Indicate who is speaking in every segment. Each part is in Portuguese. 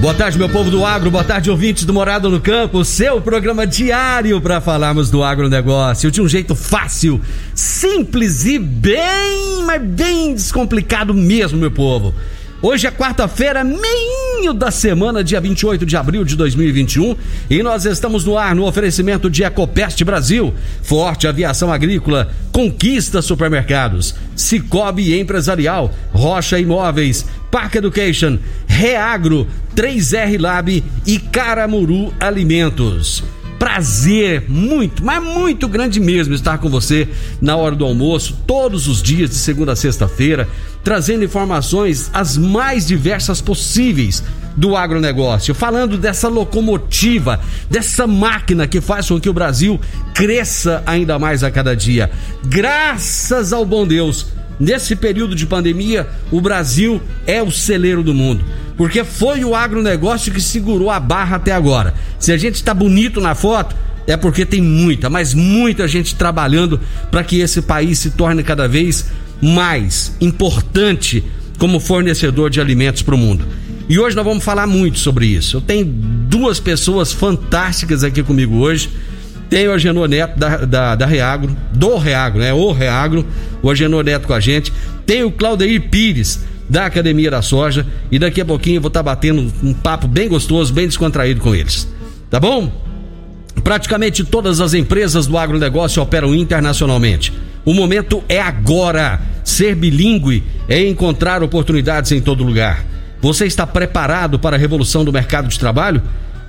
Speaker 1: Boa tarde, meu povo do agro, boa tarde, ouvintes do Morada no Campo, seu programa diário para falarmos do agronegócio de um jeito fácil, simples e bem, mas bem descomplicado mesmo, meu povo. Hoje é quarta-feira, meio da semana, dia 28 de abril de 2021, e nós estamos no ar no oferecimento de Ecopest Brasil, Forte Aviação Agrícola, Conquista Supermercados, Cicobi Empresarial, Rocha Imóveis, Park Education, Reagro, 3R Lab e Caramuru Alimentos prazer muito, mas muito grande mesmo estar com você na hora do almoço, todos os dias, de segunda a sexta-feira, trazendo informações as mais diversas possíveis do agronegócio, falando dessa locomotiva, dessa máquina que faz com que o Brasil cresça ainda mais a cada dia. Graças ao bom Deus, nesse período de pandemia, o Brasil é o celeiro do mundo porque foi o agronegócio que segurou a barra até agora. Se a gente está bonito na foto, é porque tem muita, mas muita gente trabalhando para que esse país se torne cada vez mais importante como fornecedor de alimentos para o mundo. E hoje nós vamos falar muito sobre isso. Eu tenho duas pessoas fantásticas aqui comigo hoje. Tenho o Agenor Neto da, da, da Reagro, do Reagro, né? O Reagro, o Agenor Neto com a gente. Tenho o Claudeir Pires, da Academia da Soja. E daqui a pouquinho eu vou estar tá batendo um papo bem gostoso, bem descontraído com eles. Tá bom? Praticamente todas as empresas do agronegócio operam internacionalmente. O momento é agora. Ser bilíngue é encontrar oportunidades em todo lugar. Você está preparado para a revolução do mercado de trabalho?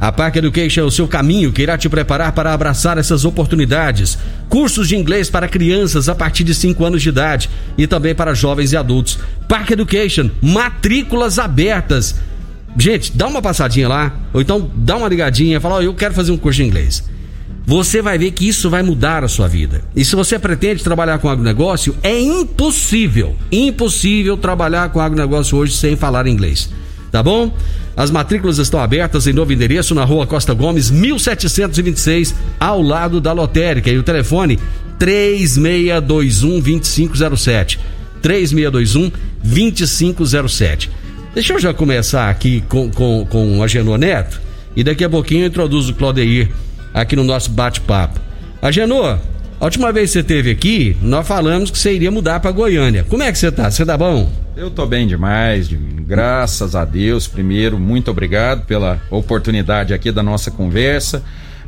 Speaker 1: A Park Education é o seu caminho que irá te preparar para abraçar essas oportunidades. Cursos de inglês para crianças a partir de 5 anos de idade e também para jovens e adultos. Park Education, matrículas abertas. Gente, dá uma passadinha lá, ou então dá uma ligadinha, fala, oh, eu quero fazer um curso de inglês. Você vai ver que isso vai mudar a sua vida. E se você pretende trabalhar com agronegócio, é impossível, impossível trabalhar com agronegócio hoje sem falar inglês. Tá bom? As matrículas estão abertas em novo endereço na rua Costa Gomes, 1726, ao lado da lotérica. E o telefone 3621 2507. 3621 2507. Deixa eu já começar aqui com, com, com a Genô Neto e daqui a pouquinho eu introduzo o Claudeir aqui no nosso bate-papo. A Genô, a última vez que você esteve aqui, nós falamos que você iria mudar para Goiânia. Como é que você tá? Você tá bom?
Speaker 2: Eu tô bem demais. Graças a Deus. Primeiro, muito obrigado pela oportunidade aqui da nossa conversa.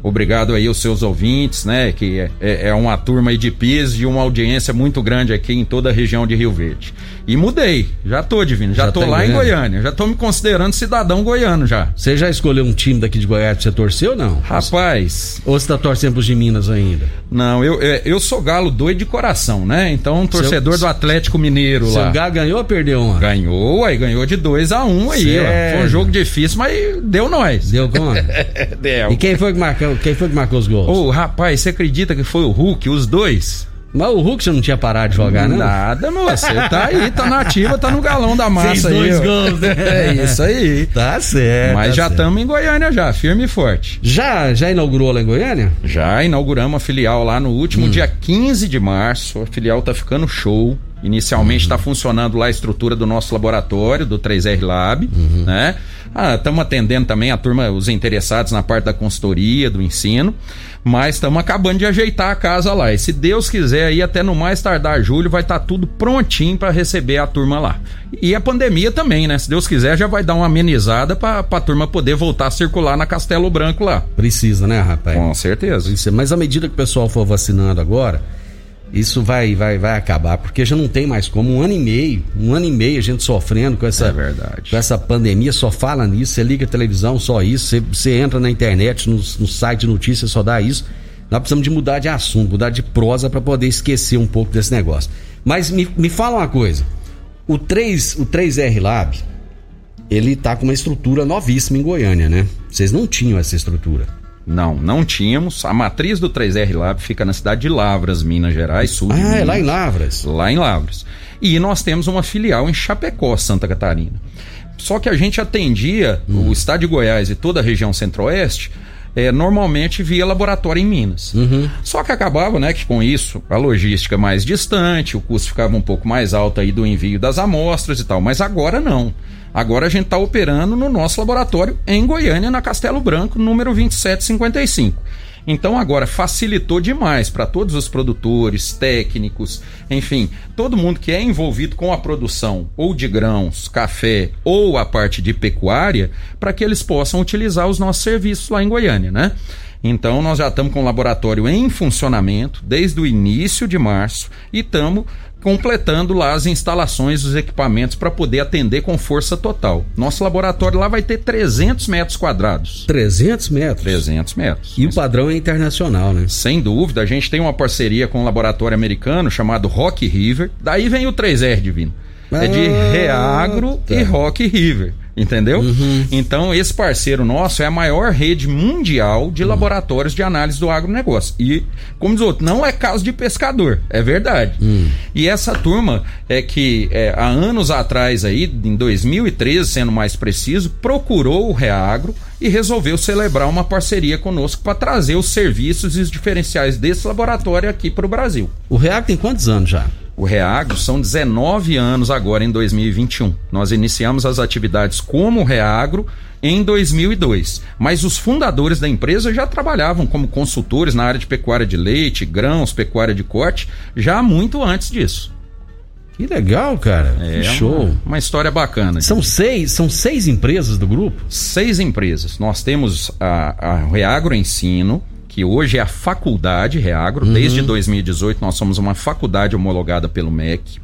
Speaker 2: Obrigado aí aos seus ouvintes, né? Que é, é, é uma turma aí de piso e uma audiência muito grande aqui em toda a região de Rio Verde. E mudei, já tô, Divino, já, já tô tá lá em Goiânia, já tô me considerando cidadão goiano já.
Speaker 1: Você já escolheu um time daqui de Goiás pra você torcer ou não?
Speaker 2: Rapaz.
Speaker 1: Ou você tá torcendo pros de Minas ainda?
Speaker 2: Não, eu, é, eu sou galo doido de coração, né? Então, um torcedor seu, do Atlético Mineiro lá.
Speaker 1: Seu galo ganhou ou perdeu ontem?
Speaker 2: Ganhou, aí ganhou de 2 a 1 um aí, ó. Foi um jogo difícil, mas deu nós.
Speaker 1: Deu conta? deu. E quem foi que marcou, quem foi que marcou os gols?
Speaker 2: Ô, oh, rapaz, você acredita que foi o Hulk, os dois?
Speaker 1: Mas o Hulk você não tinha parado de jogar, né?
Speaker 2: Nada, moço. Você tá aí, tá na ativa, tá no galão da massa
Speaker 1: Fez dois
Speaker 2: aí.
Speaker 1: gols, né?
Speaker 2: É isso aí.
Speaker 1: Tá certo.
Speaker 2: Mas
Speaker 1: tá
Speaker 2: já estamos em Goiânia já, firme e forte.
Speaker 1: Já, já inaugurou lá em Goiânia?
Speaker 2: Já inauguramos a filial lá no último hum. dia 15 de março. A filial tá ficando show. Inicialmente está uhum. funcionando lá a estrutura do nosso laboratório, do 3R Lab, uhum. né? Estamos ah, atendendo também a turma, os interessados na parte da consultoria, do ensino, mas estamos acabando de ajeitar a casa lá. E se Deus quiser, aí até no mais tardar julho vai estar tá tudo prontinho para receber a turma lá. E a pandemia também, né? Se Deus quiser, já vai dar uma amenizada para a turma poder voltar a circular na Castelo Branco lá.
Speaker 1: Precisa, né, rapaz?
Speaker 2: Com certeza.
Speaker 1: Mas à medida que o pessoal for vacinando agora isso vai, vai, vai acabar, porque já não tem mais como. Um ano e meio, um ano e meio a gente sofrendo com essa,
Speaker 2: É verdade.
Speaker 1: com essa pandemia, só fala nisso, você liga a televisão, só isso, você, você entra na internet, no, no site de notícias, só dá isso. Nós precisamos de mudar de assunto, mudar de prosa para poder esquecer um pouco desse negócio. Mas me, me fala uma coisa: o 3, o 3R Lab, ele tá com uma estrutura novíssima em Goiânia, né? Vocês não tinham essa estrutura.
Speaker 2: Não, não tínhamos. A matriz do 3R Lab fica na cidade de Lavras, Minas Gerais, sul de
Speaker 1: Ah, é
Speaker 2: Minas.
Speaker 1: lá em Lavras.
Speaker 2: Lá em Lavras. E nós temos uma filial em Chapecó, Santa Catarina. Só que a gente atendia o estado de Goiás e toda a região centro-oeste é, normalmente via laboratório em Minas. Só que acabava, né, que com isso a logística mais distante, o custo ficava um pouco mais alto aí do envio das amostras e tal. Mas agora não. Agora a gente está operando no nosso laboratório em Goiânia, na Castelo Branco, número 2755. Então agora facilitou demais para todos os produtores, técnicos, enfim, todo mundo que é envolvido com a produção ou de grãos, café ou a parte de pecuária, para que eles possam utilizar os nossos serviços lá em Goiânia, né? Então nós já estamos com o laboratório em funcionamento desde o início de março e estamos completando lá as instalações, os equipamentos para poder atender com força total. Nosso laboratório lá vai ter 300 metros quadrados.
Speaker 1: 300 metros.
Speaker 2: 300 metros.
Speaker 1: E o padrão é internacional, né?
Speaker 2: Sem dúvida, a gente tem uma parceria com um laboratório americano chamado Rock River. Daí vem o 3R divino. É de
Speaker 1: Ah,
Speaker 2: Reagro
Speaker 1: tá.
Speaker 2: e Rock River. Entendeu?
Speaker 1: Uhum.
Speaker 2: Então, esse parceiro nosso é a maior rede mundial
Speaker 1: Uhum.
Speaker 2: de laboratórios de análise do agronegócio. E, como diz outro, não é caso de pescador, é verdade.
Speaker 1: Uhum.
Speaker 2: E essa turma é que é, há anos atrás, aí, em 2013, sendo mais preciso, procurou o Reagro e resolveu celebrar uma parceria conosco para trazer os serviços e os diferenciais desse laboratório aqui para o Brasil.
Speaker 1: O React tem quantos anos já?
Speaker 2: O Reagro são 19 anos agora em 2021. Nós iniciamos as atividades como Reagro em 2002, mas os fundadores da empresa já trabalhavam como consultores na área de pecuária de leite, grãos, pecuária de corte, já muito antes disso.
Speaker 1: Que legal, cara.
Speaker 2: É
Speaker 1: que show.
Speaker 2: Uma, uma história bacana.
Speaker 1: São seis, são seis empresas do grupo?
Speaker 2: seis empresas. Nós temos a, a Reagro Ensino, que hoje é a faculdade Reagro. Desde 2018 nós somos uma faculdade homologada pelo MEC.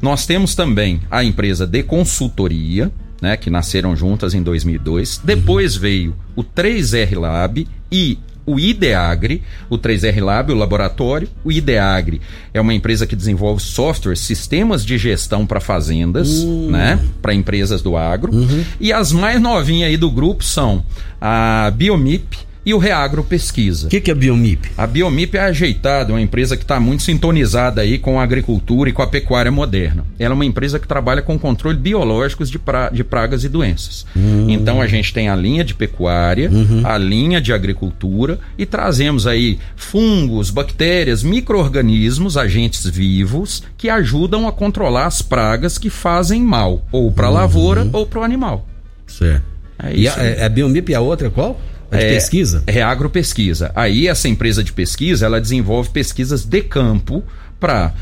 Speaker 2: Nós temos também a empresa de consultoria, né, que nasceram juntas em 2002. Depois veio o 3R Lab e o IDEAGRE, o 3R Lab, o laboratório. O IDEAGRE é uma empresa que desenvolve software, sistemas de gestão para fazendas, né? Para empresas do agro. E as mais novinhas aí do grupo são a Biomip e o Reagro Pesquisa.
Speaker 1: O que, que é Biomip?
Speaker 2: A Biomip é ajeitada, é uma empresa que está muito sintonizada aí com a agricultura e com a pecuária moderna. Ela é uma empresa que trabalha com controle biológicos de, pra- de pragas e doenças. Então a gente tem a linha de pecuária, a linha de agricultura e trazemos aí fungos, bactérias, micro-organismos, agentes vivos que ajudam a controlar as pragas que fazem mal, ou para a lavoura ou para o animal.
Speaker 1: Certo.
Speaker 2: É
Speaker 1: e a,
Speaker 2: aí.
Speaker 1: é a Biomip e a outra qual? A de
Speaker 2: É,
Speaker 1: pesquisa?
Speaker 2: É agropesquisa. Aí essa empresa de pesquisa, ela desenvolve pesquisas de campo para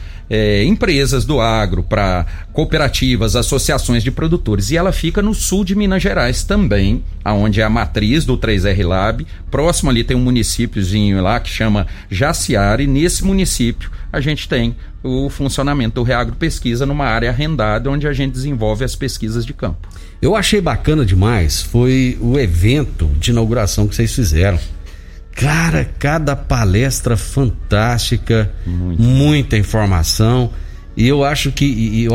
Speaker 2: empresas do agro, para cooperativas, associações de produtores. E ela fica no sul de Minas Gerais também, aonde é a matriz do 3R Lab. Próximo ali tem um municípiozinho lá que chama Jaciara, e nesse município a gente tem o funcionamento do Reagro Pesquisa numa área arrendada, onde a gente desenvolve as pesquisas de campo.
Speaker 1: Eu achei bacana demais foi o evento de inauguração que vocês fizeram. Cara, cada palestra fantástica, muita informação. E eu acho que e- e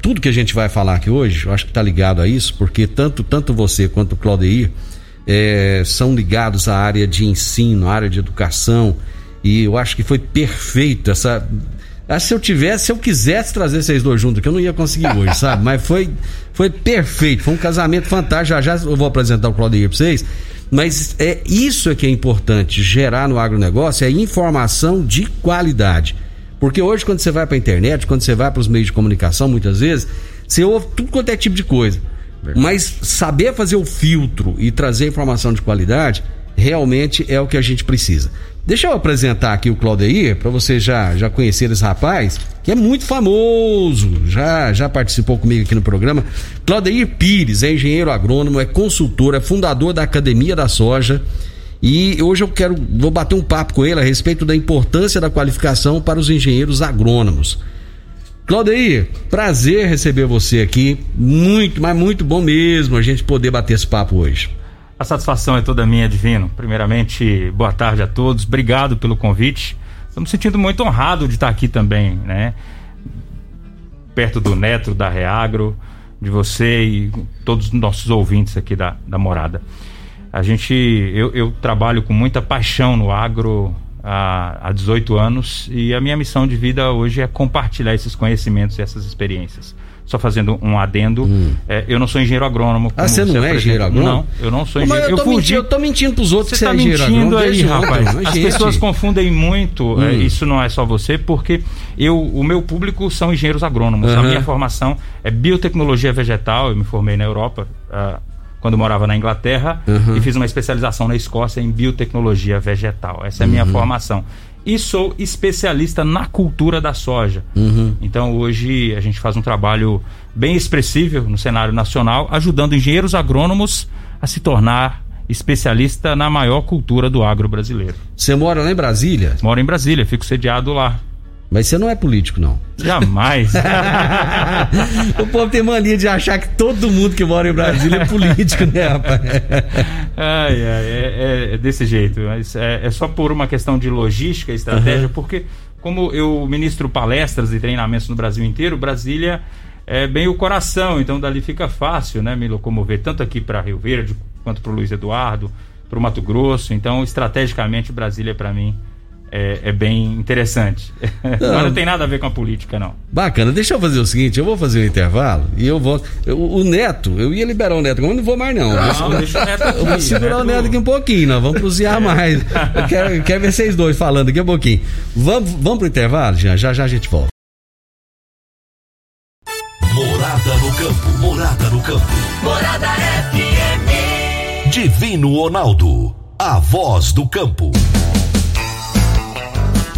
Speaker 1: tudo que a gente vai falar aqui hoje, eu acho que está ligado a isso, porque tanto, tanto você quanto o Claudeir eh, são ligados à área de ensino, à área de educação. E eu acho que foi perfeito essa. Ah, se eu tivesse, se eu quisesse trazer vocês dois juntos, que eu não ia conseguir hoje, sabe? Mas foi, foi perfeito, foi um casamento fantástico. Já já eu vou apresentar o Claudio para vocês. Mas é isso é que é importante, gerar no agronegócio, é informação de qualidade. Porque hoje, quando você vai para a internet, quando você vai para os meios de comunicação, muitas vezes, você ouve tudo quanto é tipo de coisa. Mas saber fazer o filtro e trazer informação de qualidade realmente é o que a gente precisa. Deixa eu apresentar aqui o Claudeir, para você já, já conhecer esse rapaz, que é muito famoso, já, já participou comigo aqui no programa. Claudeir Pires é engenheiro agrônomo, é consultor, é fundador da Academia da Soja E hoje eu quero, vou bater um papo com ele a respeito da importância da qualificação para os engenheiros agrônomos. Claudeir, prazer receber você aqui. Muito, mas muito bom mesmo a gente poder bater esse papo hoje.
Speaker 3: A satisfação é toda minha, Divino. Primeiramente, boa tarde a todos. Obrigado pelo convite. Me sentindo muito honrado de estar aqui também, né? Perto do Neto, da Reagro, de você e todos os nossos ouvintes aqui da, da Morada. A gente, eu, eu trabalho com muita paixão no agro há, há 18 anos e a minha missão de vida hoje é compartilhar esses conhecimentos e essas experiências. Só fazendo um adendo, hum. é, eu não sou engenheiro agrônomo.
Speaker 1: Ah, você não é engenheiro agrônomo?
Speaker 3: Não, eu não sou engenheiro.
Speaker 1: Mas eu, tô eu, mentindo, eu tô mentindo pros outros
Speaker 3: você que você tá é mentindo aí, rapaz. As pessoas confundem muito, é, hum. é, isso não é só você, porque eu, o meu público são engenheiros agrônomos. Uhum. A minha formação é biotecnologia vegetal, eu me formei na Europa. Uh, quando morava na Inglaterra uhum. e fiz uma especialização na Escócia em biotecnologia vegetal. Essa é a minha uhum. formação. E sou especialista na cultura da soja. Uhum. Então hoje a gente faz um trabalho bem expressivo no cenário nacional, ajudando engenheiros agrônomos a se tornar especialista na maior cultura do agro brasileiro.
Speaker 1: Você mora lá em Brasília?
Speaker 3: Moro em Brasília, fico sediado lá.
Speaker 1: Mas você não é político, não.
Speaker 3: Jamais.
Speaker 1: o povo tem mania de achar que todo mundo que mora em Brasília é político, né, rapaz?
Speaker 3: ai, ai, é, é, desse jeito. Mas é, é, só por uma questão de logística e estratégia, uhum. porque como eu ministro palestras e treinamentos no Brasil inteiro, Brasília é bem o coração, então dali fica fácil, né, me locomover tanto aqui para Rio Verde quanto para o Luiz Eduardo, para o Mato Grosso. Então, estrategicamente, Brasília para mim é, é, bem interessante. Não. Mas não tem nada a ver com a política, não.
Speaker 1: Bacana. Deixa eu fazer o seguinte: eu vou fazer o um intervalo e eu vou. o Neto, eu ia liberar o Neto, mas não vou mais, não.
Speaker 3: Não, deixa o Neto aqui. Eu
Speaker 1: vou segurar Neto... o Neto aqui um pouquinho, nós vamos cozinhar mais. Eu quero, quero ver vocês dois falando aqui um pouquinho. Vamos, vamos pro intervalo, já, já já a gente volta.
Speaker 4: Morada no campo, morada no campo.
Speaker 5: Morada FM.
Speaker 4: Divino Ronaldo, a voz do campo.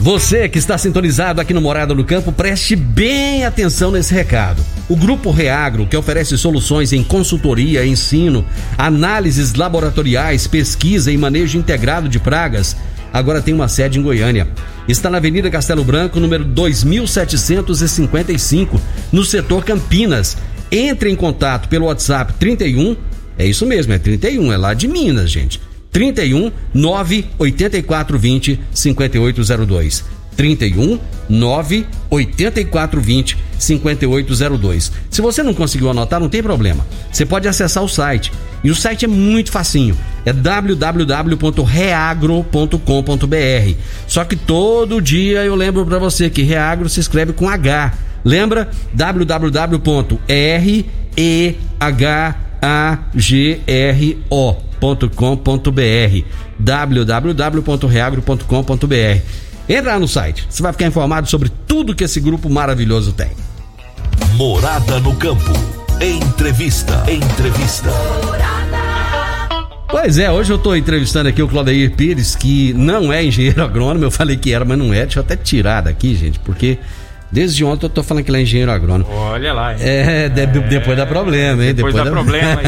Speaker 1: Você que está sintonizado aqui no Morada no Campo, preste bem atenção nesse recado. O Grupo Reagro, que oferece soluções em consultoria, ensino, análises laboratoriais, pesquisa e manejo integrado de pragas, agora tem uma sede em Goiânia. Está na Avenida Castelo Branco, número 2755, no setor Campinas. Entre em contato pelo WhatsApp 31, é isso mesmo, é 31, é lá de Minas, gente. 31 984 20 5802. 31 984 20 5802. Se você não conseguiu anotar, não tem problema. Você pode acessar o site. E o site é muito facinho. É www.reagro.com.br. Só que todo dia eu lembro para você que Reagro se escreve com H. Lembra? www.rehagro www.reagro.com.br www.reagro.com.br Entra lá no site, você vai ficar informado sobre tudo que esse grupo maravilhoso tem.
Speaker 4: Morada no campo. Entrevista. Entrevista.
Speaker 1: Pois é, hoje eu estou entrevistando aqui o Claudeir Pires, que não é engenheiro agrônomo, eu falei que era, mas não é. Deixa eu até tirar daqui, gente, porque Desde ontem eu tô falando que ele é engenheiro agrônomo.
Speaker 3: Olha lá. Hein?
Speaker 1: É, é, depois dá problema, hein?
Speaker 3: Depois, depois dá, dá problema.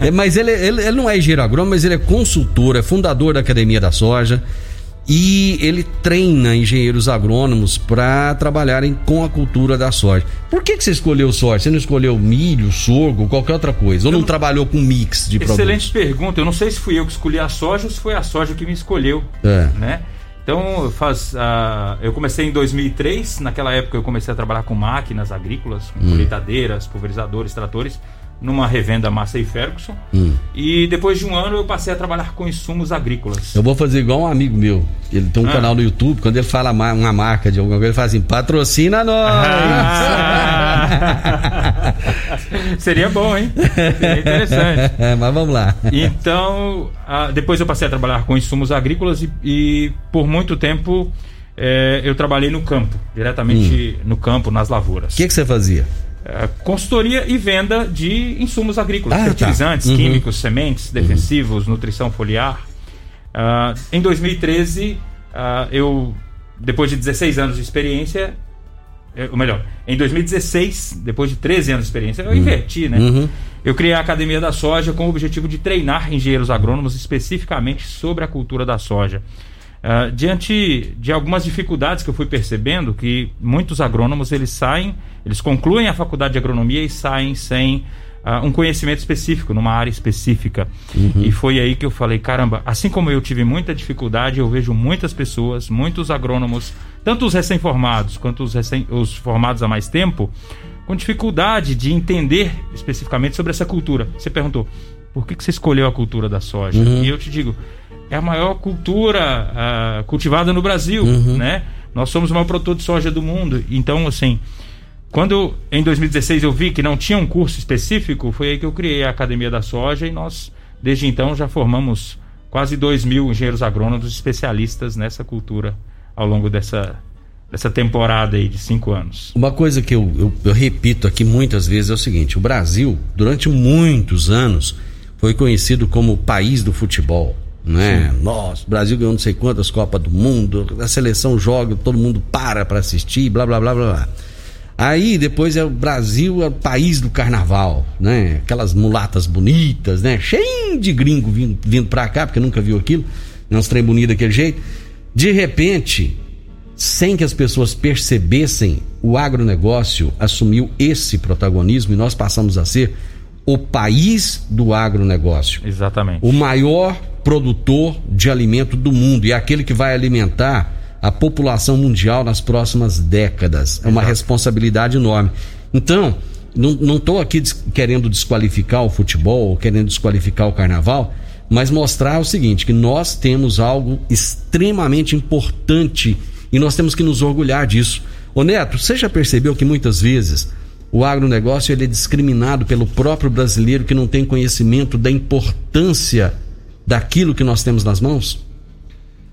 Speaker 1: é, mas ele, ele, ele não é engenheiro agrônomo, mas ele é consultor, é fundador da Academia da Soja e ele treina engenheiros agrônomos para trabalharem com a cultura da soja. Por que, que você escolheu soja? Você não escolheu milho, sorgo, qualquer outra coisa? Ou não, não trabalhou com mix de produtos?
Speaker 3: Excelente pergunta. Eu não sei se fui eu que escolhi a soja ou se foi a soja que me escolheu. É. Né? Então, faz, uh, eu comecei em 2003. Naquela época, eu comecei a trabalhar com máquinas agrícolas, com hum. colheitadeiras, pulverizadores, tratores numa revenda Massa e Ferguson. Hum. E depois de um ano eu passei a trabalhar com insumos agrícolas.
Speaker 1: Eu vou fazer igual um amigo meu. Ele tem um ah. canal no YouTube, quando ele fala uma marca de alguma coisa, ele fala assim: patrocina nós!
Speaker 3: Ah. Seria bom, hein? Seria interessante.
Speaker 1: Mas vamos lá.
Speaker 3: Então, depois eu passei a trabalhar com insumos agrícolas e, e por muito tempo. É, eu trabalhei no campo, diretamente hum. no campo, nas lavouras.
Speaker 1: O que, que você fazia?
Speaker 3: É, consultoria e venda de insumos agrícolas, ah, tá. fertilizantes, tá. uhum. químicos, sementes, defensivos, uhum. nutrição foliar. Uh, em 2013, uh, ah, eu, depois de 16 anos de experiência, é, ou melhor, em 2016, depois de 13 anos de experiência, eu uhum. inverti, né? Uhum. Eu criei a Academia da Soja com o objetivo de treinar engenheiros agrônomos especificamente sobre a cultura da soja. Uh, diante de algumas dificuldades que eu fui percebendo, que muitos agrônomos eles saem, eles concluem a faculdade de agronomia e saem sem uh, um conhecimento específico, numa área específica. Uhum. E foi aí que eu falei, caramba, assim como eu tive muita dificuldade, eu vejo muitas pessoas, muitos agrônomos, tanto os recém-formados quanto os, recém, os formados há mais tempo, com dificuldade de entender especificamente sobre essa cultura. Você perguntou, por que, que você escolheu a cultura da soja? Uhum. E eu te digo, é a maior cultura uh, cultivada no Brasil, uhum. né? Nós somos o maior produtor de soja do mundo. Então, assim, quando em 2016 eu vi que não tinha um curso específico, foi aí que eu criei a Academia da Soja e nós, desde então, já formamos quase 2 mil engenheiros agrônomos especialistas nessa cultura ao longo dessa, dessa temporada aí de cinco anos.
Speaker 1: Uma coisa que eu, eu, eu repito aqui muitas vezes é o seguinte: o Brasil, durante muitos anos, foi conhecido como o país do futebol né? Nossa, o Brasil ganhou não sei quantas Copas do Mundo, a seleção joga, todo mundo para para assistir, blá blá blá blá blá. Aí depois é o Brasil, é o país do carnaval, né? Aquelas mulatas bonitas, né? Cheio de gringo vindo, vindo pra cá, porque nunca viu aquilo, não uns trem bonito daquele jeito. De repente, sem que as pessoas percebessem, o agronegócio assumiu esse protagonismo e nós passamos a ser o país do agronegócio.
Speaker 3: Exatamente.
Speaker 1: O maior produtor de alimento do mundo e é aquele que vai alimentar a população mundial nas próximas décadas. É uma Exato. responsabilidade enorme. Então, não estou aqui des querendo desqualificar o futebol ou querendo desqualificar o carnaval, mas mostrar o seguinte: que nós temos algo extremamente importante e nós temos que nos orgulhar disso. Ô Neto, você já percebeu que muitas vezes o agronegócio ele é discriminado pelo próprio brasileiro que não tem conhecimento da importância daquilo que nós temos nas mãos?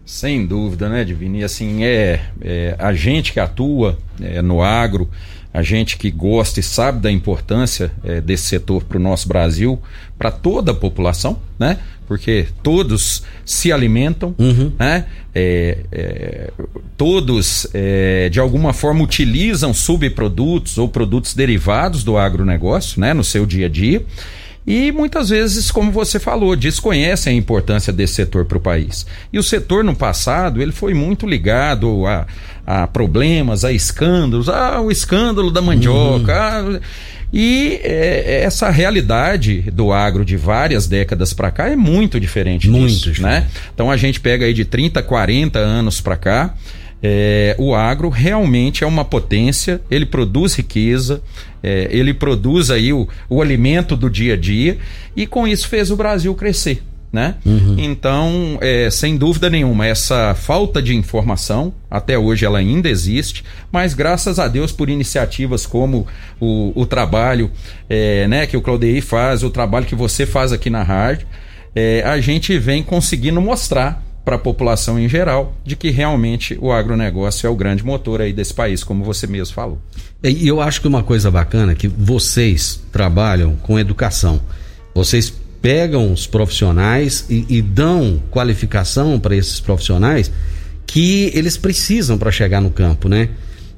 Speaker 2: Sem dúvida, né, Divini? Assim, é, é, a gente que atua é, no agro, a gente que gosta e sabe da importância é, desse setor para o nosso Brasil, para toda a população, né? Porque todos se alimentam, uhum. né? É, é, todos, é, de alguma forma, utilizam subprodutos ou produtos derivados do agronegócio, né? No seu dia a dia e muitas vezes, como você falou, desconhecem a importância desse setor para o país. E o setor no passado ele foi muito ligado a, a problemas, a escândalos, ah, o escândalo da mandioca. Uhum. E é, essa realidade do agro de várias décadas para cá é muito diferente muito disso, diferente. né? Então a gente pega aí de 30, 40 anos para cá, é, o agro realmente é uma potência, ele produz riqueza, é, ele produz aí o, o alimento do dia a dia e com isso fez o Brasil crescer. Né? Uhum. Então, é, sem dúvida nenhuma, essa falta de informação, até hoje ela ainda existe, mas graças a Deus por iniciativas como o, o trabalho é, né, que o Claudei faz, o trabalho que você faz aqui na rádio, é, a gente vem conseguindo mostrar para a população em geral de que realmente o agronegócio é o grande motor aí desse país, como você mesmo falou.
Speaker 1: E eu acho que uma coisa bacana é que vocês trabalham com educação. Vocês pegam os profissionais e, e dão qualificação para esses profissionais que eles precisam para chegar no campo, né?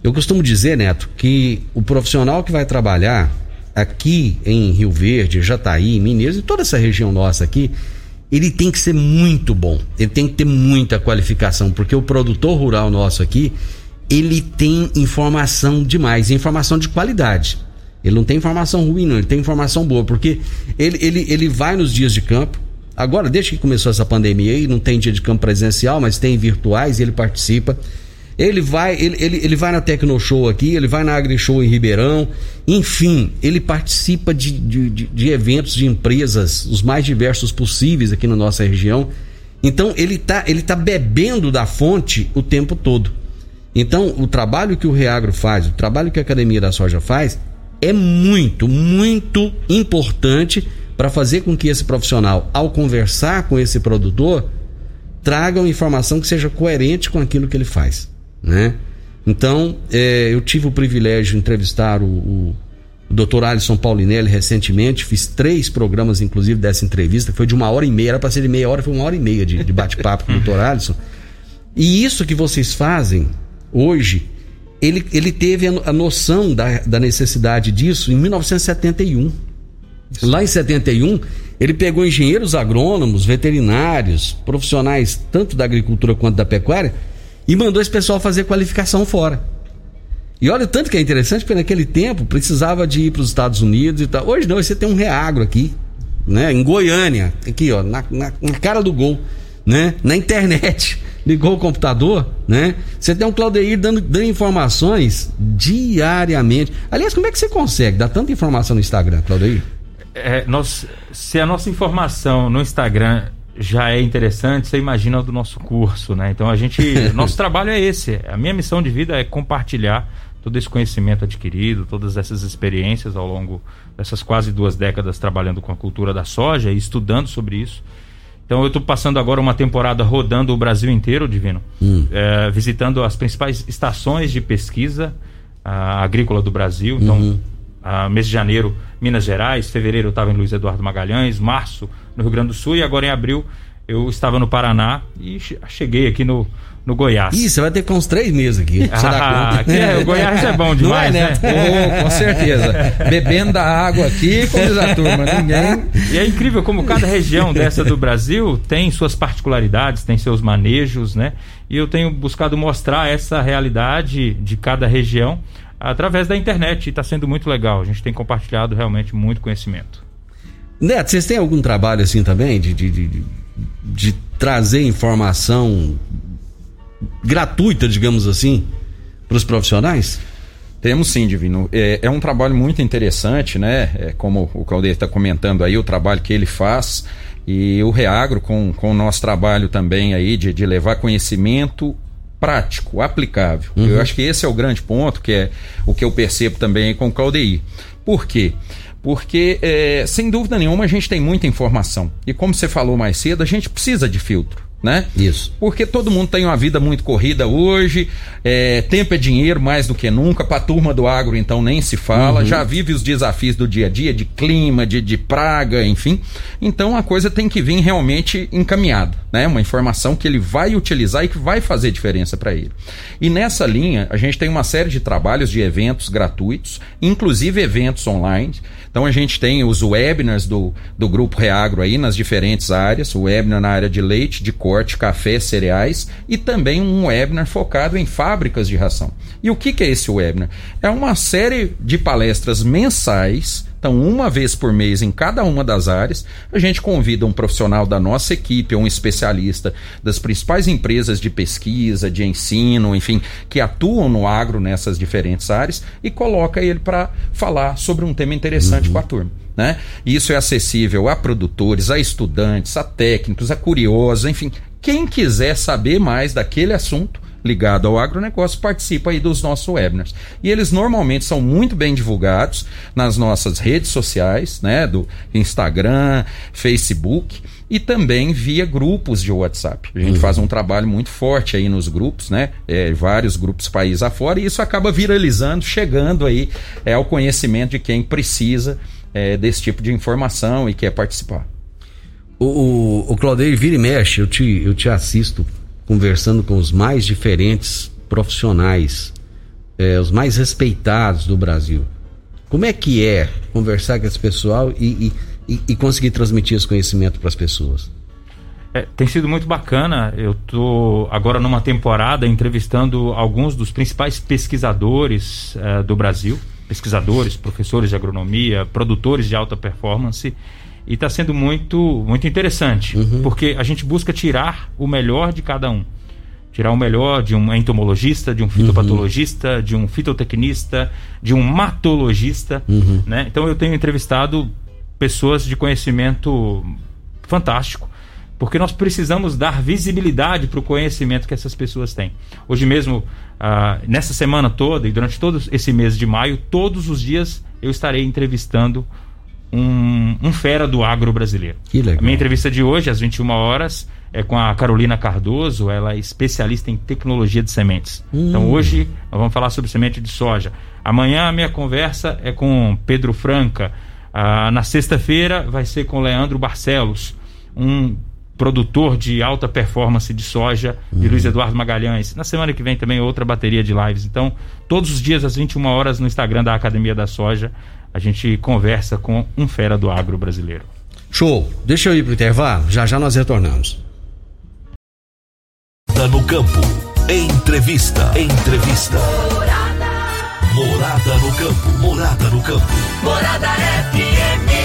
Speaker 1: Eu costumo dizer, Neto, que o profissional que vai trabalhar aqui em Rio Verde, Jataí, Mineiros e toda essa região nossa aqui, ele tem que ser muito bom, ele tem que ter muita qualificação, porque o produtor rural nosso aqui, ele tem informação demais, informação de qualidade. Ele não tem informação ruim, não, ele tem informação boa, porque ele, ele, ele vai nos dias de campo. Agora, desde que começou essa pandemia aí, não tem dia de campo presencial, mas tem virtuais ele participa. Ele vai, ele, ele, ele vai na Tecno Show aqui, ele vai na Agri Show em Ribeirão, enfim, ele participa de, de, de, eventos de empresas, os mais diversos possíveis aqui na nossa região. Então ele tá, ele tá bebendo da fonte o tempo todo. Então, o trabalho que o Reagro faz, o trabalho que a Academia da Soja faz, é muito, muito importante para fazer com que esse profissional, ao conversar com esse produtor, traga uma informação que seja coerente com aquilo que ele faz né? Então, é, eu tive o privilégio de entrevistar o, o, Dr. Alisson Paulinelli recentemente, fiz três programas, inclusive, dessa entrevista, foi de uma hora e meia, era para ser de meia hora, foi uma hora e meia de, de bate-papo com o Dr. Alisson. E isso que vocês fazem hoje ele, ele teve a, noção da, da necessidade disso em 1971. Isso. Lá em 71, ele pegou engenheiros agrônomos, veterinários, profissionais tanto da agricultura quanto da pecuária e mandou esse pessoal fazer qualificação fora. E olha o tanto que é interessante, porque naquele tempo precisava de ir para os Estados Unidos e tal. Hoje não, você tem um reagro aqui, né? Em Goiânia, aqui, ó, na, na, na cara do gol, né? Na internet. Ligou o computador, né? Você tem um Claudeir dando, dando informações diariamente. Aliás, como é que você consegue dar tanta informação no Instagram, Claudeir?
Speaker 3: É, nós, se a nossa informação no Instagram já é interessante, você imagina o do nosso curso, né? Então a gente, nosso trabalho é esse. A minha missão de vida é compartilhar todo esse conhecimento adquirido, todas essas experiências ao longo dessas quase duas décadas trabalhando com a cultura da soja e estudando sobre isso. Então eu estou passando agora uma temporada rodando o Brasil inteiro, Divino, hum. é, visitando as principais estações de pesquisa agrícola do Brasil. Então, uhum. mês de janeiro, Minas Gerais, fevereiro eu estava em Luiz Eduardo Magalhães, março no Rio Grande do Sul e agora em abril eu estava no Paraná e cheguei aqui no, no Goiás.
Speaker 1: Ih, você vai ter com uns três meses aqui.
Speaker 3: Ah, aqui é, o Goiás é bom demais, é, né?
Speaker 2: né? Oh, com certeza. Bebendo da água aqui, como diz a turma, ninguém.
Speaker 3: E é incrível como cada região dessa do Brasil tem suas particularidades, tem seus manejos, né? E eu tenho buscado mostrar essa realidade de cada região através da internet e está sendo muito legal. A gente tem compartilhado realmente muito conhecimento.
Speaker 1: Neto, vocês têm algum trabalho assim também de, de, de, de trazer informação gratuita, digamos assim, para os profissionais?
Speaker 2: Temos sim, Divino. É, é, um trabalho muito interessante, né? É, como o Claudio está comentando aí, o trabalho que ele faz e o Reagro com, com o nosso trabalho também aí de, de levar conhecimento prático, aplicável. Uhum. Eu acho que esse é o grande ponto, que é o que eu percebo também com o Claudeir. Por quê? Porque, é, sem dúvida nenhuma, a gente tem muita informação. E como você falou mais cedo, a gente precisa de filtro né?
Speaker 1: Isso.
Speaker 2: Porque todo mundo tem uma vida muito corrida hoje, é, tempo é dinheiro mais do que nunca, para a turma do agro então nem se fala, uhum. já vive os desafios do dia a dia, de clima, de, de praga, enfim. Então a coisa tem que vir realmente encaminhada, né? Uma informação que ele vai utilizar e que vai fazer diferença para ele. E nessa linha, a gente tem uma série de trabalhos de eventos gratuitos, inclusive eventos online. Então a gente tem os webinars do, do Grupo Reagro aí nas diferentes áreas, o webinar na área de leite, de corte, café, cereais e também um webinar focado em fábricas de ração. E o que, que é esse webinar? É uma série de palestras mensais então, uma vez por mês em cada uma das áreas, a gente convida um profissional da nossa equipe, um especialista das principais empresas de pesquisa, de ensino, enfim, que atuam no agro nessas diferentes áreas e coloca ele para falar sobre um tema interessante uhum. com a turma. Né? Isso é acessível a produtores, a estudantes, a técnicos, a curiosos, enfim, quem quiser saber mais daquele assunto ligado ao agronegócio participa aí dos nossos webinars. E eles normalmente são muito bem divulgados nas nossas redes sociais, né, do Instagram, Facebook e também via grupos de WhatsApp. A gente uhum. faz um trabalho muito forte aí nos grupos, né? É, vários grupos país afora, e isso acaba viralizando, chegando aí é, ao conhecimento de quem precisa é, desse tipo de informação e quer participar.
Speaker 1: O, o, o Claudio vira e mexe, eu te, eu te assisto conversando com os mais diferentes profissionais, é, os mais respeitados do Brasil. Como é que é conversar com esse pessoal e, e, e conseguir transmitir esse conhecimento para as pessoas?
Speaker 3: É, tem sido muito bacana. Eu estou agora numa temporada entrevistando alguns dos principais pesquisadores é, do Brasil, pesquisadores, professores de agronomia, produtores de alta performance e está sendo muito, muito interessante, uhum. porque a gente busca tirar o melhor de cada um. Tirar o melhor de um entomologista, de um fitopatologista, uhum. de um fitotecnista, de um matologista. Uhum. Né? Então eu tenho entrevistado pessoas de conhecimento fantástico, porque nós precisamos dar visibilidade para o conhecimento que essas pessoas têm. Hoje mesmo, ah, nessa semana toda e durante todo esse mês de maio, todos os dias eu estarei entrevistando um, um fera do agro brasileiro.
Speaker 1: Que legal.
Speaker 3: A minha entrevista de hoje, às 21 horas, é com a Carolina Cardoso, ela é especialista em tecnologia de sementes. Hum. Então hoje nós vamos falar sobre semente de soja. Amanhã a minha conversa é com Pedro Franca. Ah, na sexta-feira vai ser com Leandro Barcelos, um produtor de alta performance de soja, uhum. de Luiz Eduardo Magalhães. Na semana que vem também outra bateria de lives. Então, todos os dias às 21 horas no Instagram da Academia da Soja, a gente conversa com um fera do agro brasileiro.
Speaker 1: Show. Deixa eu ir pro intervalo, já já nós retornamos.
Speaker 4: No campo. Entrevista. Entrevista. Morada. Morada no campo. Morada no campo.
Speaker 5: Morada FM.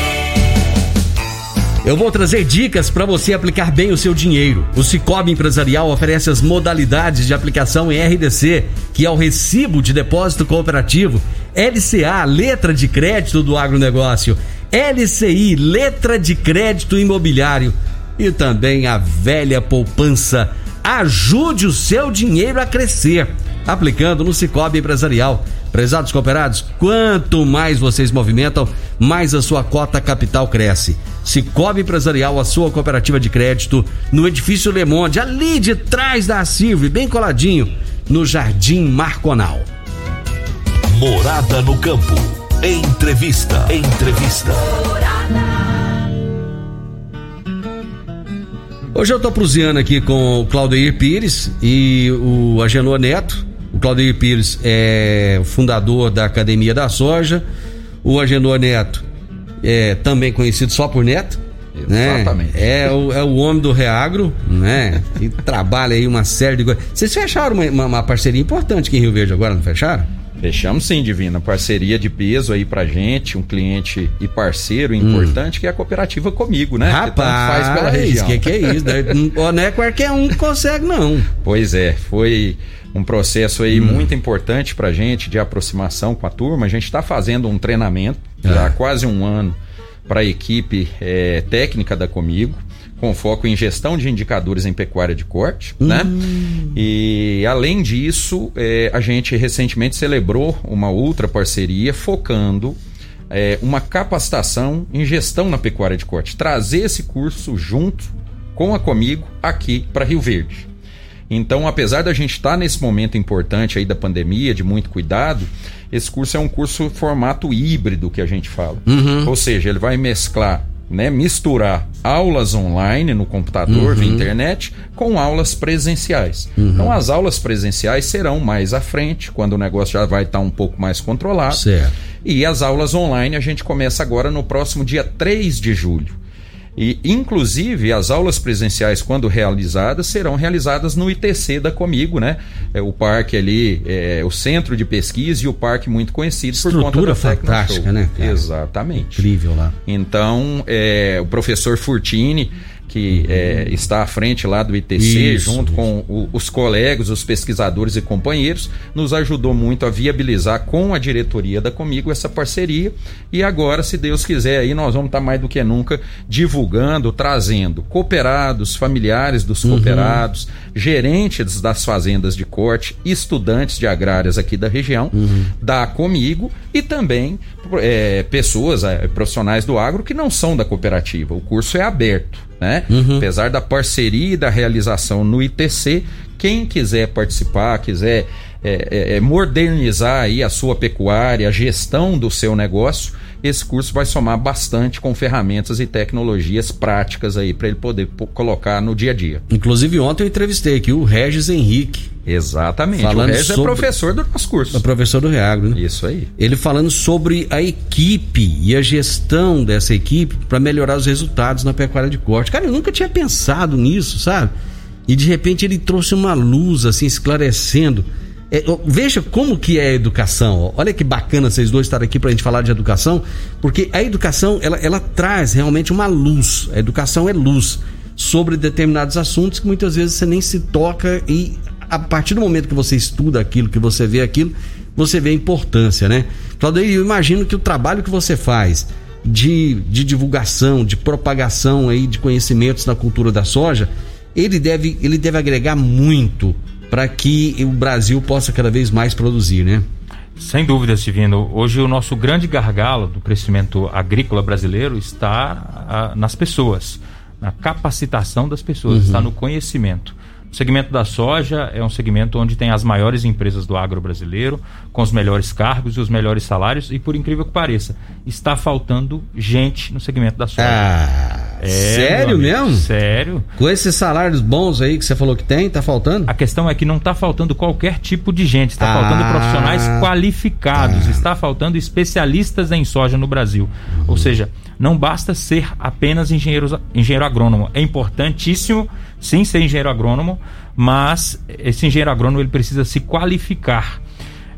Speaker 1: Eu vou trazer dicas para você aplicar bem o seu dinheiro. O Cicobi Empresarial oferece as modalidades de aplicação em RDC, que é o Recibo de Depósito Cooperativo, LCA, Letra de Crédito do Agronegócio, LCI, Letra de Crédito Imobiliário e também a velha poupança. Ajude o seu dinheiro a crescer aplicando no Cicobi Empresarial. Prezados cooperados, quanto mais vocês movimentam, mais a sua cota capital cresce. Cicobi Empresarial, a sua cooperativa de crédito, no edifício Le Monde, ali de trás da Silve, bem coladinho, no Jardim Marconal.
Speaker 4: Morada no campo. Entrevista. Entrevista.
Speaker 1: Hoje eu tô proseando aqui com o Claudio Pires e o Agenor Neto o Claudio Pires é fundador da Academia da Soja. O Agenor Neto é também conhecido só por Neto. Né? Exatamente. Né? É, o, é o homem do Reagro, né? Que trabalha aí uma série de coisas. Vocês fecharam uma, uma, uma parceria importante aqui em Rio Verde agora, não fecharam?
Speaker 2: Fechamos sim, Divina. Parceria de peso aí pra gente, um cliente e parceiro importante, hum. que é a cooperativa comigo, né?
Speaker 1: Rapaz, que faz pela região. que, que é isso? não é qualquer um que consegue, não.
Speaker 2: Pois é, foi um processo aí hum. muito importante para a gente de aproximação com a turma. A gente está fazendo um treinamento já há é. quase um ano para a equipe é, técnica da Comigo, com foco em gestão de indicadores em pecuária de corte, hum. né? E além disso, é, a gente recentemente celebrou uma outra parceria focando é, uma capacitação em gestão na pecuária de corte, trazer esse curso junto com a Comigo aqui para Rio Verde. Então, apesar da gente estar tá nesse momento importante aí da pandemia, de muito cuidado, esse curso é um curso formato híbrido que a gente fala. Uhum. Ou seja, ele vai mesclar né, misturar aulas online no computador, uhum. via internet, com aulas presenciais. Uhum. Então, as aulas presenciais serão mais à frente, quando o negócio já vai estar tá um pouco mais controlado.
Speaker 1: Certo.
Speaker 2: E as aulas online a gente começa agora no próximo dia 3 de julho. E, inclusive, as aulas presenciais, quando realizadas, serão realizadas no ITC da Comigo, né? É o parque ali, é, o centro de pesquisa e o parque muito conhecido
Speaker 1: Estrutura por conta da fantástica, né?
Speaker 2: Cara? Exatamente.
Speaker 1: Incrível lá.
Speaker 2: Então, é, o professor Furtini que é, está à frente lá do ITC, isso, junto isso. com o, os colegas, os pesquisadores e companheiros, nos ajudou muito a viabilizar com a diretoria da Comigo essa parceria. E agora, se Deus quiser, aí nós vamos estar mais do que nunca divulgando, trazendo cooperados, familiares dos uhum. cooperados, uhum. Gerentes das fazendas de corte, estudantes de agrárias aqui da região, uhum. da Comigo e também é, pessoas, é, profissionais do agro que não são da cooperativa. O curso é aberto né? Uhum. Apesar da parceria e da realização no ITC, quem quiser participar, quiser é, é, é, modernizar aí a sua pecuária, a gestão do seu negócio, esse curso vai somar bastante com ferramentas e tecnologias práticas aí para ele poder colocar no dia a dia.
Speaker 1: Inclusive ontem eu entrevistei aqui o Regis Henrique.
Speaker 2: Exatamente. Falando o Regis é sobre... é professor do nosso curso.
Speaker 1: É professor do Reagro, né?
Speaker 2: Isso aí.
Speaker 1: Ele falando sobre a equipe e a gestão dessa equipe para melhorar os resultados na pecuária de corte. Cara, eu nunca tinha pensado nisso, sabe? E de repente ele trouxe uma luz assim esclarecendo é, veja como que é a educação. Olha que bacana vocês dois estarem aqui para a gente falar de educação, porque a educação ela, ela traz realmente uma luz. A educação é luz sobre determinados assuntos que muitas vezes você nem se toca e a partir do momento que você estuda aquilo, que você vê aquilo, você vê a importância, né? Claudio, eu imagino que o trabalho que você faz de, de divulgação, de propagação aí de conhecimentos na cultura da soja, ele deve, ele deve agregar muito para que o Brasil possa cada vez mais produzir, né?
Speaker 3: Sem dúvida, Silvino. Hoje o nosso grande gargalo do crescimento agrícola brasileiro está ah, nas pessoas, na capacitação das pessoas, uhum. está no conhecimento. O segmento da soja é um segmento onde tem as maiores empresas do agro brasileiro, com os melhores cargos e os melhores salários, e por incrível que pareça, está faltando gente no segmento da soja.
Speaker 1: Ah É, Sério mesmo?
Speaker 3: Sério.
Speaker 1: Com esses salários bons aí que você falou que tem, tá faltando?
Speaker 3: A questão é que não está faltando qualquer tipo de gente, está ah, faltando profissionais qualificados, tá. está faltando especialistas em soja no Brasil. Uhum. Ou seja, não basta ser apenas engenheiro, engenheiro agrônomo. É importantíssimo, sim, ser engenheiro agrônomo, mas esse engenheiro agrônomo ele precisa se qualificar.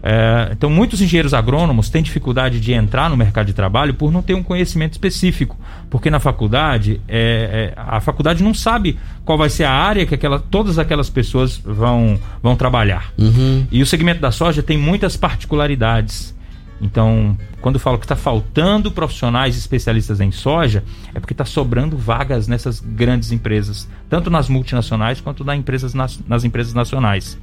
Speaker 3: É, então, muitos engenheiros agrônomos têm dificuldade de entrar no mercado de trabalho por não ter um conhecimento específico, porque na faculdade é, é, a faculdade não sabe qual vai ser a área que aquela, todas aquelas pessoas vão, vão trabalhar. Uhum. E o segmento da soja tem muitas particularidades. Então, quando eu falo que está faltando profissionais especialistas em soja, é porque está sobrando vagas nessas grandes empresas, tanto nas multinacionais quanto nas empresas, nas, nas empresas nacionais.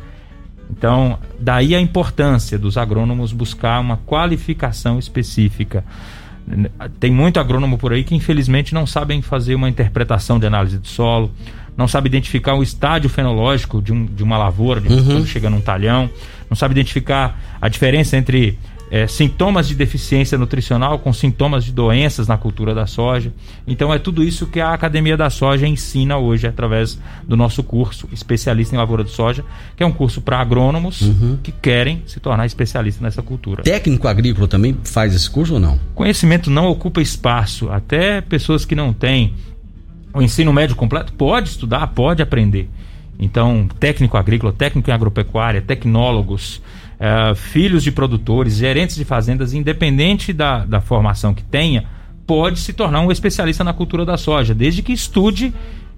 Speaker 3: Então, daí a importância dos agrônomos buscar uma qualificação específica. Tem muito agrônomo por aí que infelizmente não sabem fazer uma interpretação de análise do solo, não sabe identificar o estádio fenológico de, um, de uma lavoura, de uhum. quando chega num talhão, não sabe identificar a diferença entre é, sintomas de deficiência nutricional com sintomas de doenças na cultura da soja. Então é tudo isso que a Academia da Soja ensina hoje através do nosso curso Especialista em Lavoura de Soja, que é um curso para agrônomos uhum. que querem se tornar especialistas nessa cultura.
Speaker 1: Técnico agrícola também faz esse curso ou não?
Speaker 3: Conhecimento não ocupa espaço. Até pessoas que não têm o ensino médio completo pode estudar, pode aprender. Então, técnico agrícola, técnico em agropecuária, tecnólogos, uh, filhos de produtores, gerentes de fazendas, independente da, da formação que tenha, pode se tornar um especialista na cultura da soja, desde que estude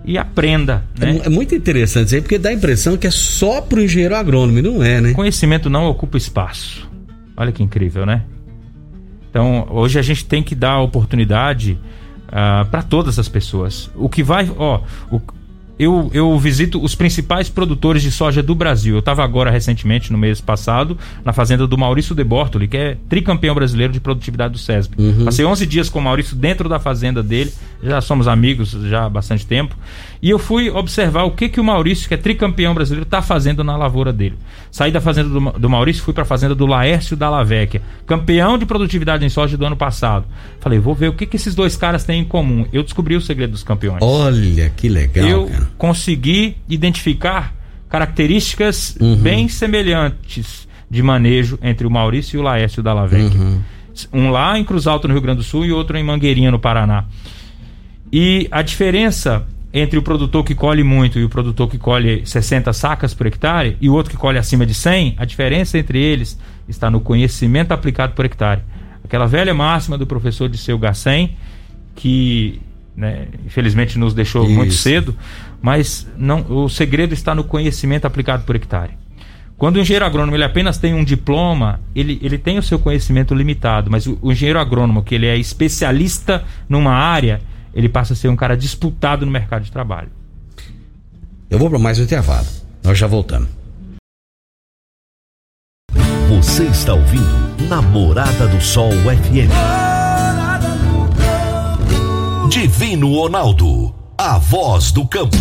Speaker 3: e aprenda. Né?
Speaker 1: É, é muito interessante isso aí, porque dá a impressão que é só para o engenheiro agrônomo, e não é, né?
Speaker 3: Conhecimento não ocupa espaço. Olha que incrível, né? Então, hoje a gente tem que dar oportunidade uh, ah, para todas as pessoas. O que vai, ó, o, eu, eu visito os principais produtores de soja do Brasil. Eu estava agora recentemente, no mês passado, na fazenda do Maurício De Bortoli, que é tricampeão brasileiro de produtividade do SESB. Uhum. Passei 11 dias com o Maurício dentro da fazenda dele, já somos amigos já há bastante tempo. E eu fui observar o que, que o Maurício, que é tricampeão brasileiro, está fazendo na lavoura dele. Saí da fazenda do, do Maurício fui para a fazenda do Laércio da Lavecchia, campeão de produtividade em soja do ano passado. Falei, vou ver o que, que esses dois caras têm em comum. Eu descobri o segredo dos campeões.
Speaker 1: Olha, que legal.
Speaker 3: Eu cara. Consegui identificar características uhum. bem semelhantes de manejo entre o Maurício e o Laércio da Lavecchia. Uhum. Um lá em Cruz Alto, no Rio Grande do Sul, e outro em Mangueirinha, no Paraná. E a diferença entre o produtor que colhe muito e o produtor que colhe 60 sacas por hectare e o outro que colhe acima de 100, a diferença entre eles está no conhecimento aplicado por hectare. Aquela velha máxima do professor de seu Gassen, que né, infelizmente nos deixou Isso. muito cedo, mas não, o segredo está no conhecimento aplicado por hectare. Quando o engenheiro agrônomo ele apenas tem um diploma, ele, ele tem o seu conhecimento limitado, mas o, o engenheiro agrônomo que ele é especialista numa área, ele passa a ser um cara disputado no mercado de trabalho.
Speaker 1: Eu vou para mais um intervalo. Nós já voltamos.
Speaker 4: Você está ouvindo Namorada do Sol FM. Divino Ronaldo, a voz do campo.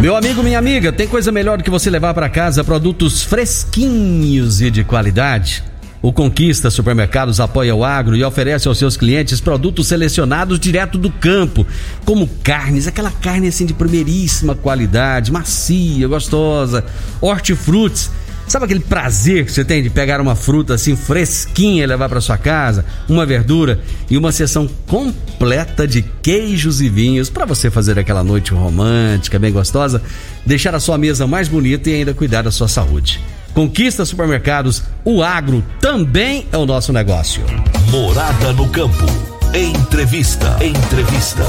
Speaker 1: Meu amigo, minha amiga, tem coisa melhor do que você levar para casa produtos fresquinhos e de qualidade? O Conquista Supermercados apoia o agro e oferece aos seus clientes produtos selecionados direto do campo, como carnes, aquela carne assim de primeiríssima qualidade, macia, gostosa, hortifrutis Sabe aquele prazer que você tem de pegar uma fruta assim fresquinha e levar para sua casa, uma verdura e uma sessão completa de queijos e vinhos para você fazer aquela noite romântica, bem gostosa, deixar a sua mesa mais bonita e ainda cuidar da sua saúde. Conquista supermercados, o agro também é o nosso negócio.
Speaker 4: Morada no campo. Entrevista. Entrevista.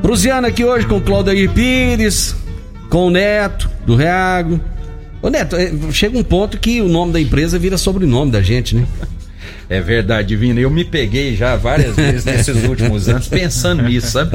Speaker 1: Prusiana aqui hoje com Claudio Pires, com o Neto, do Reagro. Ô Neto, é, chega um ponto que o nome da empresa vira sobrenome da gente, né?
Speaker 2: É verdade, Divino. Eu me peguei já várias vezes nesses últimos anos pensando nisso, sabe?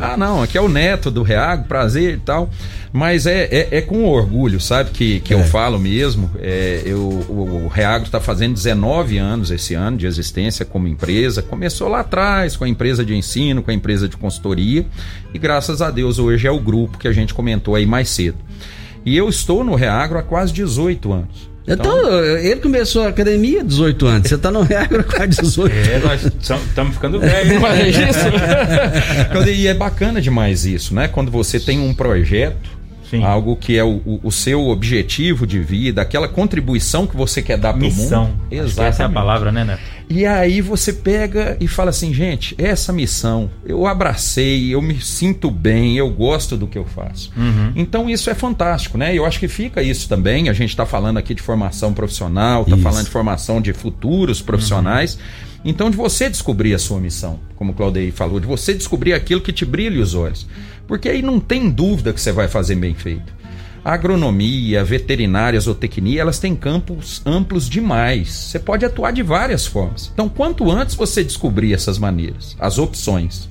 Speaker 2: Ah, não, aqui é o neto do Reago, prazer e tal. Mas é, é, é com orgulho, sabe, que, que é. eu falo mesmo. É, eu, o, o Reagro está fazendo 19 anos esse ano de existência como empresa. Começou lá atrás com a empresa de ensino, com a empresa de consultoria. E graças a Deus hoje é o grupo que a gente comentou aí mais cedo. E eu estou no Reagro há quase 18 anos.
Speaker 1: Então, então, ele começou a academia há 18 anos, você está no Reagro há quase 18
Speaker 3: é, nós estamos ficando velhos, mas é
Speaker 2: isso. e é bacana demais isso, né? Quando você tem um projeto Sim. algo que é o, o, o, seu objetivo de vida, aquela contribuição que você quer dar para o mundo.
Speaker 3: Missão. Essa é a palavra, né, Neto?
Speaker 2: E aí você pega e fala assim, gente, essa missão eu abracei, eu me sinto bem, eu gosto do que eu faço. Uhum. Então isso é fantástico, né? Eu acho que fica isso também. A gente está falando aqui de formação profissional, está falando de formação de futuros profissionais. Uhum. Então, de você descobrir a sua missão, como o Claudei falou, de você descobrir aquilo que te brilha os olhos. Porque aí não tem dúvida que você vai fazer bem feito. Agronomia, veterinária, zootecnia, elas têm campos amplos demais. Você pode atuar de várias formas. Então, quanto antes você descobrir essas maneiras, as opções,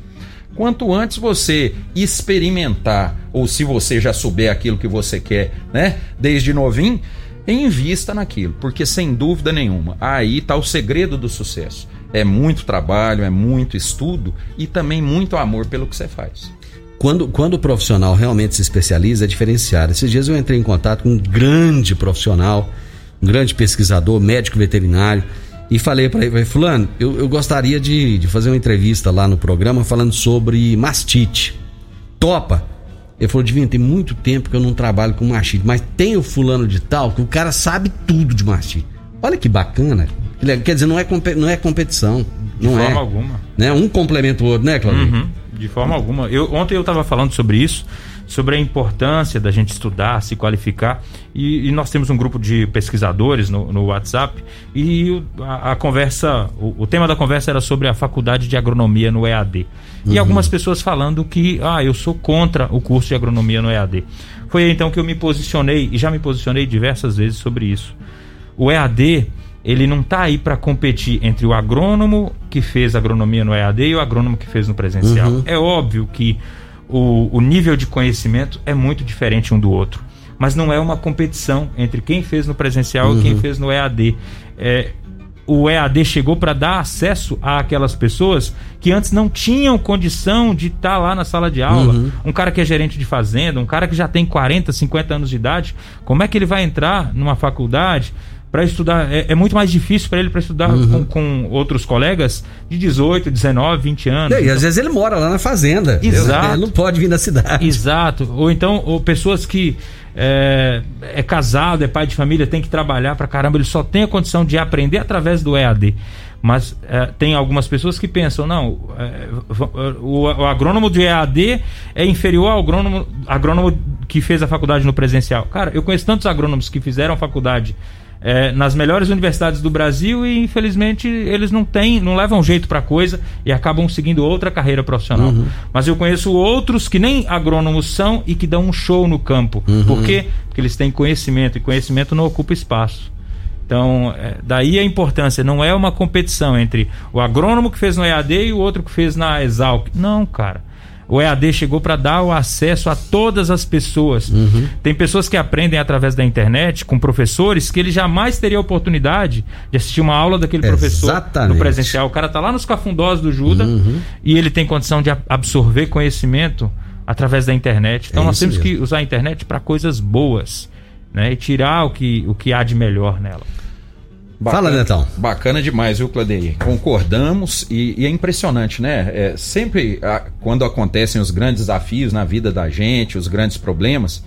Speaker 2: quanto antes você experimentar, ou se você já souber aquilo que você quer, né, desde novinho, invista naquilo, porque sem dúvida nenhuma, aí está o segredo do sucesso. É muito trabalho, é muito estudo e também muito amor pelo que você faz.
Speaker 1: Quando, quando o profissional realmente se especializa, é diferenciado. Esses dias eu entrei em contato com um grande profissional, um grande pesquisador, médico veterinário, e falei para ele, fulano, eu, eu gostaria de, de fazer uma entrevista lá no programa falando sobre mastite. Topa? Ele falou, Divino, tem muito tempo que eu não trabalho com mastite, mas tem o fulano de tal que o cara sabe tudo de mastite. Olha que bacana. Quer dizer, não é, não é competição. De não
Speaker 3: forma
Speaker 1: é,
Speaker 3: alguma.
Speaker 1: Né? Um complementa o outro, né, Claudio?
Speaker 3: Uhum, de forma alguma. Eu, ontem eu estava falando sobre isso, sobre a importância da gente estudar, se qualificar. E, e nós temos um grupo de pesquisadores no, no WhatsApp. E a, a conversa, o, o, tema da conversa era sobre a faculdade de agronomia no EAD. Uhum. E algumas pessoas falando que, ah, eu sou contra o curso de agronomia no EAD. Foi então que eu me posicionei, e já me posicionei diversas vezes sobre isso. O EAD ele não está aí para competir entre o agrônomo que fez agronomia no EAD e o agrônomo que fez no presencial. Uhum. É óbvio que o, o nível de conhecimento é muito diferente um do outro. Mas não é uma competição entre quem fez no presencial uhum. e quem uhum. fez no EAD. É, o EAD chegou para dar acesso àquelas pessoas que antes não tinham condição de estar tá lá na sala de aula. Uhum. Um cara que é gerente de fazenda, um cara que já tem 40, 50 anos de idade, como é que ele vai entrar numa faculdade para estudar. É, é, muito mais difícil para ele para estudar uhum. com, com, outros colegas de 18, 19, 20 anos.
Speaker 1: E, então... às vezes ele mora lá na fazenda.
Speaker 3: Exato.
Speaker 1: Ele não pode vir na cidade.
Speaker 3: Exato. Ou então, ou pessoas que é, é casado, é pai de família, tem que trabalhar para caramba, ele só tem a condição de aprender através do EAD. Mas é, tem algumas pessoas que pensam, não, é, o, o, agrônomo de EAD é inferior ao agrônomo, agrônomo que fez a faculdade no presencial. Cara, eu conheço tantos agrônomos que fizeram faculdade é, nas melhores universidades do Brasil e infelizmente eles não têm, não levam jeito para coisa e acabam seguindo outra carreira profissional. Uhum. Mas eu conheço outros que nem agrônomos são e que dão um show no campo. Uhum. Por quê? Porque eles têm conhecimento e conhecimento não ocupa espaço. Então, é, daí a importância, não é uma competição entre o agrônomo que fez no EAD e o outro que fez na Exalc. Não, cara o EAD chegou para dar o acesso a todas as pessoas. Uhum. Tem pessoas que aprendem através da internet com professores que ele jamais teria a oportunidade de assistir uma aula daquele professor no presencial. O cara tá lá nos cafundós do Juda uhum. e ele tem condição de absorver conhecimento através da internet. Então é nós temos mesmo. que usar a internet para coisas boas, né? E tirar o que, o que há de melhor nela.
Speaker 2: Bacana, Fala, Netão. Bacana demais, viu, Claudei? Concordamos e, e, é impressionante, né? É, sempre a, quando acontecem os grandes desafios na vida da gente, os grandes problemas,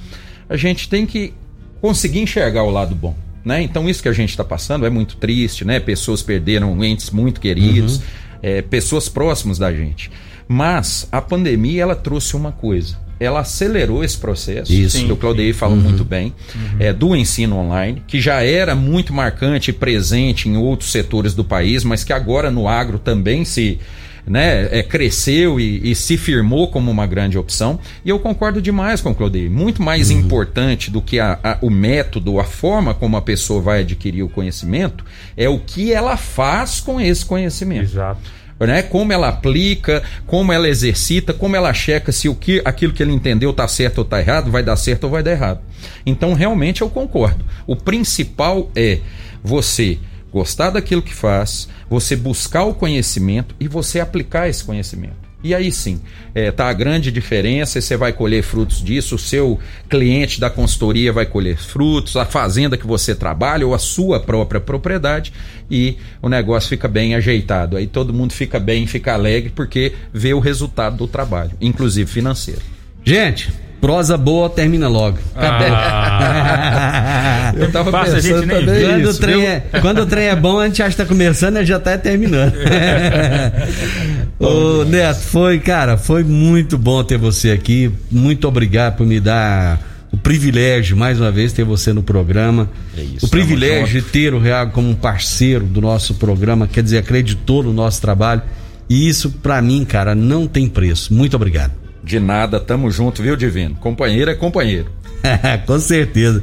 Speaker 2: a gente tem que conseguir enxergar o lado bom. Né? Então isso que a gente está passando é muito triste, né? Pessoas perderam entes muito queridos, uhum. é, pessoas próximas da gente. Mas a pandemia ela trouxe uma coisa ela acelerou esse processo, Isso. que o Claudei falou uhum. muito bem, uhum. é, do ensino online, que já era muito marcante e presente em outros setores do país, mas que agora no agro também se né, é, cresceu e, e, se firmou como uma grande opção. E eu concordo demais com o Claudei. Muito mais uhum. importante do que a, a, o método, a forma como a pessoa vai adquirir o conhecimento, é o que ela faz com esse conhecimento.
Speaker 3: Exato
Speaker 2: né? Como ela aplica, como ela exercita, como ela checa se o que aquilo que ele entendeu está certo ou está errado, vai dar certo ou vai dar errado. Então, realmente eu concordo. O principal é você gostar daquilo que faz, você buscar o conhecimento e você aplicar esse conhecimento. E aí sim, é, tá a grande diferença e você vai colher frutos disso, o seu cliente da consultoria vai colher frutos, a fazenda que você trabalha ou a sua própria propriedade e o negócio fica bem ajeitado. Aí todo mundo fica bem, fica alegre porque vê o resultado do trabalho, inclusive financeiro.
Speaker 1: Gente, prosa boa termina logo.
Speaker 2: Ah. eu tava Passa, pensando também
Speaker 1: quando, isso, o trem é, quando o trem é bom, a gente acha que tá começando e já tá terminando. Ô, Neto, foi, cara, foi muito bom ter você aqui. Muito obrigado por me dar o privilégio, mais uma vez, ter você no programa. É isso, o privilégio de ter o Real como um parceiro do nosso programa, quer dizer, acreditou no nosso trabalho. E isso, para mim, cara, não tem preço. Muito obrigado.
Speaker 2: De nada, tamo junto, viu, Divino? Companheiro é companheiro.
Speaker 1: Com certeza.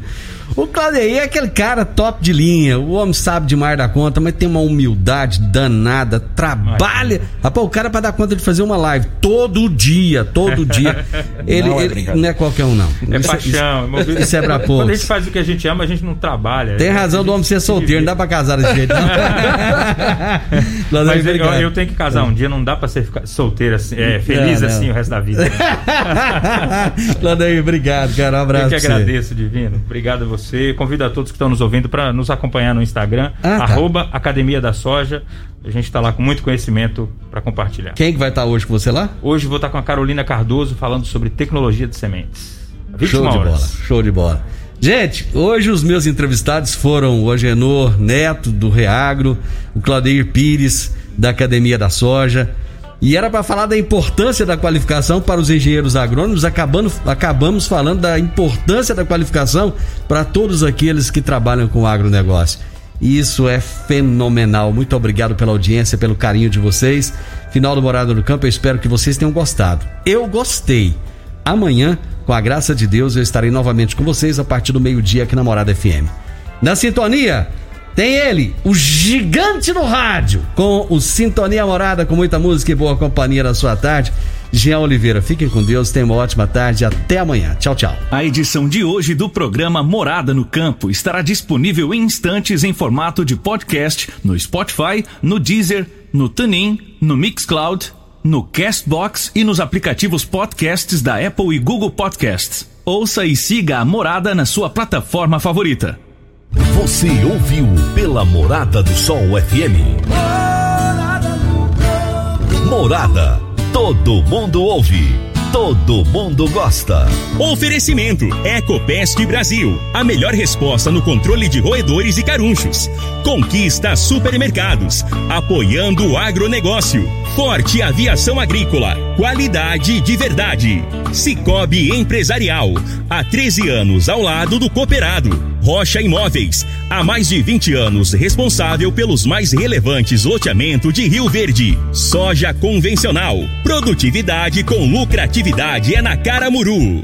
Speaker 1: O Claudeir é aquele cara top de linha. O homem sabe demais da conta, mas tem uma humildade danada. Trabalha. Rapaz, o cara para dar conta de fazer uma live todo dia, todo dia. Ele não é, ele, não é qualquer um, não.
Speaker 3: É isso, paixão.
Speaker 1: Isso, isso é pra poucos.
Speaker 3: Quando a gente faz o que a gente ama, a gente não trabalha.
Speaker 1: Tem razão do homem ser solteiro, não dá pra casar desse jeito.
Speaker 3: mas eu, eu, tenho que casar um dia, não dá pra ser solteiro assim, é, feliz não, não. assim o resto da vida.
Speaker 1: Claudeir, obrigado, cara. Um abraço.
Speaker 3: Eu que agradeço, Divino. Obrigado a você você. Convido a todos que estão nos ouvindo para nos acompanhar no Instagram, ah, tá. Academia da Soja. A gente está lá com muito conhecimento para compartilhar.
Speaker 1: Quem que vai estar tá hoje com você lá?
Speaker 3: Hoje vou estar tá com a Carolina Cardoso falando sobre tecnologia de sementes.
Speaker 1: Show de bola, show de bola. Gente, hoje os meus entrevistados foram o Agenor Neto, do Reagro, o Claudeir Pires, da Academia da Soja, e era para falar da importância da qualificação para os engenheiros agrônomos, acabando, acabamos falando da importância da qualificação para todos aqueles que trabalham com agronegócio. Isso é fenomenal. Muito obrigado pela audiência, pelo carinho de vocês. Final do Morada no Campo, eu espero que vocês tenham gostado. Eu gostei. Amanhã, com a graça de Deus, eu estarei novamente com vocês a partir do meio-dia aqui na Morada FM. Na sintonia, tem ele, o gigante no rádio, com o Sintonia Morada, com muita música e boa companhia na sua tarde. Jean Oliveira, fiquem com Deus, tenham uma ótima tarde, até amanhã. Tchau, tchau.
Speaker 6: A edição de hoje do programa Morada no Campo estará disponível em instantes em formato de podcast no Spotify, no Deezer, no TuneIn, no Mixcloud, no Castbox e nos aplicativos podcasts da Apple e Google Podcasts. Ouça e siga a Morada na sua plataforma favorita.
Speaker 4: Você ouviu pela Morada do Sol FM. Morada. Todo mundo ouve. Todo mundo gosta.
Speaker 6: Oferecimento: Ecopest Brasil. A melhor resposta no controle de roedores e carunchos. Conquista Supermercados. Apoiando o agronegócio. Forte Aviação Agrícola. Qualidade de verdade. Cicobi Empresarial. Há 13 anos ao lado do cooperado. Rocha Imóveis, há mais de 20 anos responsável pelos mais relevantes loteamentos de Rio Verde. Soja convencional, produtividade com lucratividade é na Caramuru.